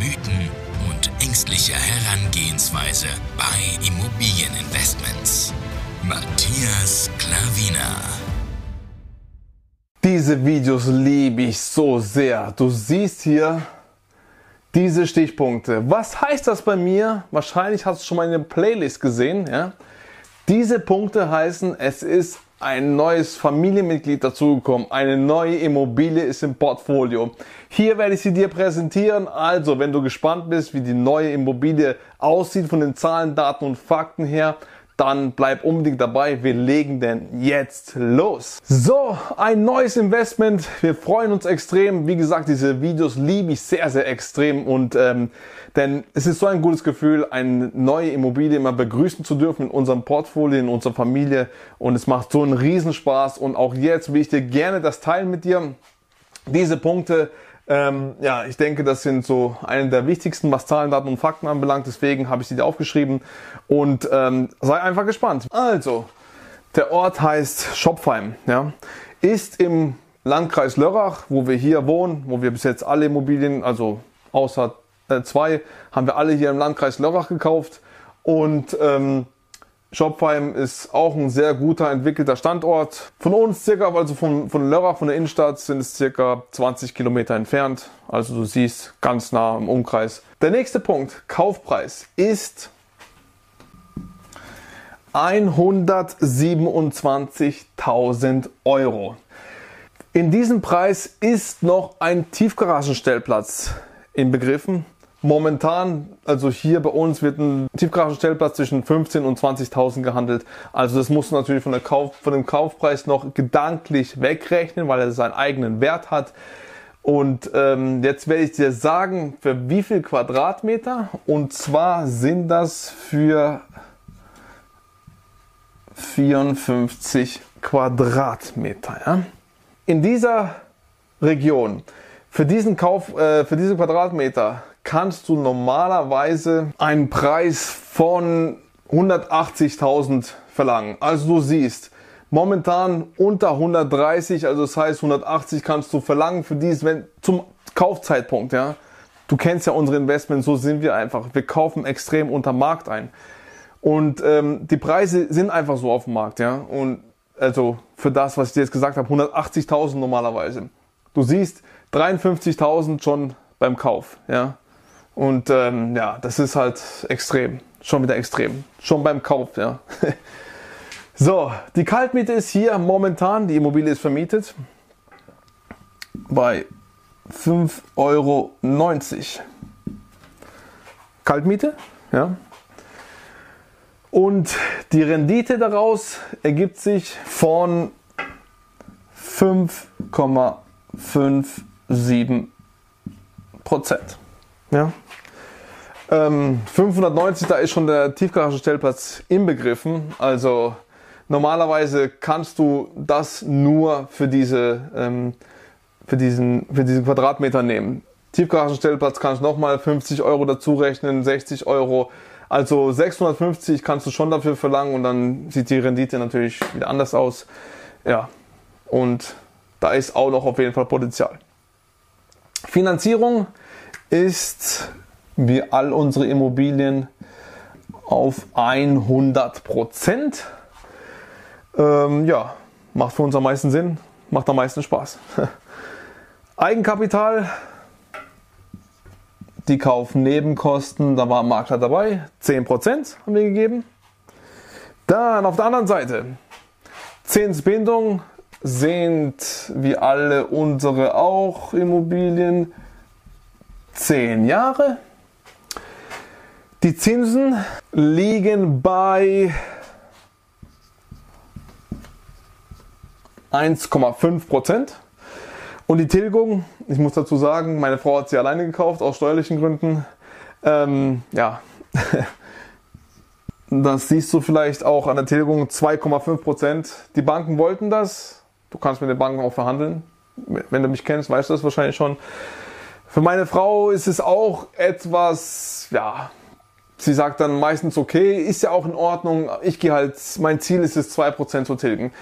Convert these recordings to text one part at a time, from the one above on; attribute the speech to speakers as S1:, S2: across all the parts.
S1: Mythen und ängstliche Herangehensweise bei Immobilieninvestments. Matthias Klavina.
S2: Diese Videos liebe ich so sehr. Du siehst hier diese Stichpunkte. Was heißt das bei mir? Wahrscheinlich hast du schon mal eine Playlist gesehen. Ja? Diese Punkte heißen, es ist ein neues Familienmitglied dazugekommen. Eine neue Immobilie ist im Portfolio. Hier werde ich sie dir präsentieren. Also, wenn du gespannt bist, wie die neue Immobilie aussieht von den Zahlen, Daten und Fakten her, dann bleib unbedingt dabei. Wir legen denn jetzt los. So, ein neues Investment. Wir freuen uns extrem. Wie gesagt, diese Videos liebe ich sehr, sehr extrem und ähm, denn es ist so ein gutes Gefühl, eine neue Immobilie immer begrüßen zu dürfen in unserem Portfolio, in unserer Familie und es macht so einen Riesenspaß und auch jetzt will ich dir gerne das teilen mit dir. Diese Punkte ähm, ja, ich denke, das sind so eine der wichtigsten, was Zahlen, Daten und Fakten anbelangt. Deswegen habe ich sie dir aufgeschrieben und ähm, sei einfach gespannt. Also, der Ort heißt Schopfheim, ja, ist im Landkreis Lörrach, wo wir hier wohnen, wo wir bis jetzt alle Immobilien, also außer äh, zwei, haben wir alle hier im Landkreis Lörrach gekauft und ähm, Schopfheim ist auch ein sehr guter entwickelter Standort. Von uns circa, also von, von Lörrach, von der Innenstadt, sind es circa 20 Kilometer entfernt. Also du siehst ganz nah im Umkreis. Der nächste Punkt, Kaufpreis, ist 127.000 Euro. In diesem Preis ist noch ein Tiefgaragenstellplatz inbegriffen. Momentan, also hier bei uns wird ein Tiefgaragenstellplatz zwischen 15.000 und 20.000 gehandelt. Also das muss natürlich von, der Kauf, von dem Kaufpreis noch gedanklich wegrechnen, weil er seinen eigenen Wert hat. Und ähm, jetzt werde ich dir sagen, für wie viel Quadratmeter. Und zwar sind das für 54 Quadratmeter. Ja? In dieser Region, für diesen Kauf, äh, für diese Quadratmeter kannst du normalerweise einen Preis von 180.000 verlangen. Also du siehst, momentan unter 130, also das heißt 180 kannst du verlangen für dies, wenn zum Kaufzeitpunkt, ja. Du kennst ja unsere Investments, so sind wir einfach. Wir kaufen extrem unter Markt ein. Und ähm, die Preise sind einfach so auf dem Markt, ja. Und also für das, was ich dir jetzt gesagt habe, 180.000 normalerweise. Du siehst 53.000 schon beim Kauf, ja. Und ähm, ja, das ist halt extrem. Schon wieder extrem. Schon beim Kauf, ja. so, die Kaltmiete ist hier momentan, die Immobilie ist vermietet bei 5,90 Euro. Kaltmiete, ja. Und die Rendite daraus ergibt sich von 5,57 Prozent. Ja. Ähm, 590, da ist schon der Tiefgaragenstellplatz inbegriffen. Also normalerweise kannst du das nur für diese ähm, für diesen für diesen Quadratmeter nehmen. Tiefgaragenstellplatz kannst du nochmal 50 Euro dazu rechnen, 60 Euro. Also 650 kannst du schon dafür verlangen und dann sieht die Rendite natürlich wieder anders aus. Ja, und da ist auch noch auf jeden Fall Potenzial. Finanzierung ist wie all unsere Immobilien auf 100 Prozent. Ähm, ja, macht für uns am meisten Sinn, macht am meisten Spaß. Eigenkapital, die Kaufnebenkosten, da war ein Makler dabei, 10% haben wir gegeben. Dann auf der anderen Seite, Zinsbindung sind wie alle unsere auch Immobilien 10 Jahre. Die Zinsen liegen bei 1,5 Prozent. Und die Tilgung, ich muss dazu sagen, meine Frau hat sie alleine gekauft, aus steuerlichen Gründen. Ähm, ja, das siehst du vielleicht auch an der Tilgung 2,5 Prozent. Die Banken wollten das. Du kannst mit den Banken auch verhandeln. Wenn du mich kennst, weißt du das wahrscheinlich schon. Für meine Frau ist es auch etwas, ja, sie sagt dann meistens okay, ist ja auch in Ordnung. Ich gehe halt, mein Ziel ist es 2% zu tilgen.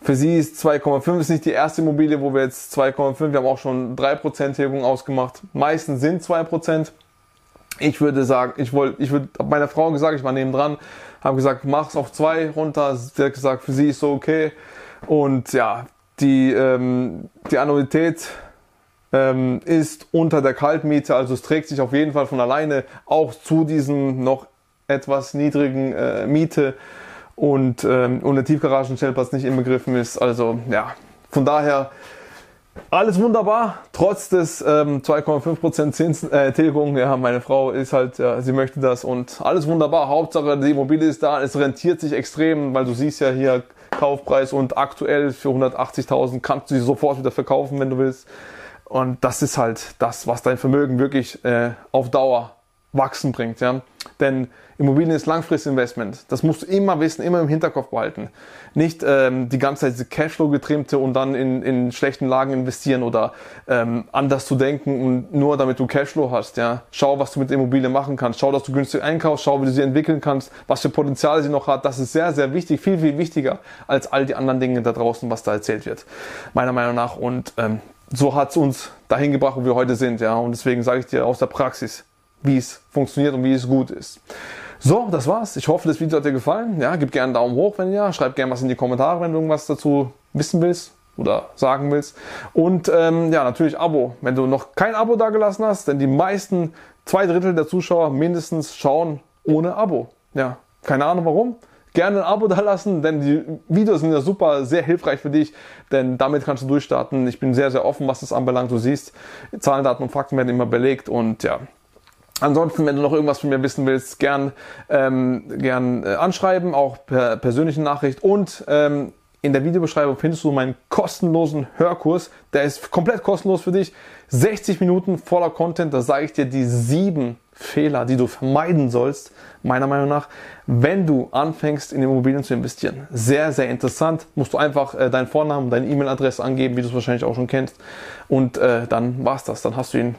S2: Für sie ist 2,5 ist nicht die erste Immobilie, wo wir jetzt 2,5, wir haben auch schon 3% Tilgung ausgemacht. Meistens sind 2%. Ich würde sagen, ich wollte, ich würde, meiner Frau gesagt, ich war neben dran, habe gesagt, mach's auf 2 runter. Sie hat gesagt, für sie ist so okay. Und ja, die, ähm, die Annuität ähm, ist unter der Kaltmiete, also es trägt sich auf jeden Fall von alleine auch zu diesen noch etwas niedrigen äh, Miete und, ähm, der Tiefgaragenstellplatz nicht inbegriffen ist. Also ja, von daher alles wunderbar, trotz des ähm, 2,5% Zins, äh. Ja, meine Frau ist halt, ja, sie möchte das und alles wunderbar. Hauptsache die Immobilie ist da, es rentiert sich extrem, weil du siehst ja hier Kaufpreis und aktuell für 180.000 kannst du sie sofort wieder verkaufen, wenn du willst. Und das ist halt das, was dein Vermögen wirklich äh, auf Dauer wachsen bringt. Ja? Denn Immobilien ist Langfristinvestment. Das musst du immer wissen, immer im Hinterkopf behalten. Nicht ähm, die ganze Zeit diese Cashflow getrimmte und dann in, in schlechten Lagen investieren oder ähm, anders zu denken und nur damit du Cashflow hast. Ja? Schau, was du mit Immobilien machen kannst. Schau, dass du günstig einkaufst. Schau, wie du sie entwickeln kannst. Was für Potenzial sie noch hat. Das ist sehr, sehr wichtig. Viel, viel wichtiger als all die anderen Dinge da draußen, was da erzählt wird. Meiner Meinung nach. Und ähm, so hat es uns dahin gebracht, wo wir heute sind. Ja? Und deswegen sage ich dir aus der Praxis, wie es funktioniert und wie es gut ist. So, das war's. Ich hoffe, das Video hat dir gefallen. Ja, gib gerne einen Daumen hoch, wenn ja. Schreib gerne was in die Kommentare, wenn du irgendwas dazu wissen willst oder sagen willst. Und ähm, ja, natürlich Abo. Wenn du noch kein Abo da gelassen hast, denn die meisten, zwei Drittel der Zuschauer mindestens schauen ohne Abo. Ja, keine Ahnung warum gerne ein Abo da lassen, denn die Videos sind ja super, sehr hilfreich für dich, denn damit kannst du durchstarten. Ich bin sehr, sehr offen, was das anbelangt. Du siehst, Zahlen, Daten und Fakten werden immer belegt und ja. Ansonsten, wenn du noch irgendwas von mir wissen willst, gern, ähm, gern äh, anschreiben, auch per persönliche Nachricht und ähm, in der Videobeschreibung findest du meinen kostenlosen Hörkurs. Der ist komplett kostenlos für dich. 60 Minuten voller Content. Da sage ich dir die sieben Fehler, die du vermeiden sollst, meiner Meinung nach, wenn du anfängst, in Immobilien zu investieren. Sehr, sehr interessant. Musst du einfach äh, deinen Vornamen, deine E-Mail-Adresse angeben, wie du es wahrscheinlich auch schon kennst. Und äh, dann war's das. Dann hast du ihn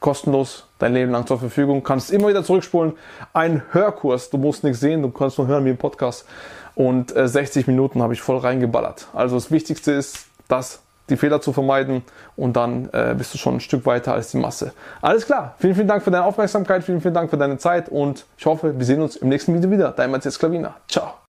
S2: kostenlos dein Leben lang zur Verfügung. Kannst immer wieder zurückspulen. Ein Hörkurs. Du musst nichts sehen, du kannst nur hören wie im Podcast. Und äh, 60 Minuten habe ich voll reingeballert. Also das Wichtigste ist, dass die Fehler zu vermeiden und dann äh, bist du schon ein Stück weiter als die Masse. Alles klar. Vielen, vielen Dank für deine Aufmerksamkeit, vielen, vielen Dank für deine Zeit und ich hoffe, wir sehen uns im nächsten Video wieder. Dein Matthias Klavina. Ciao.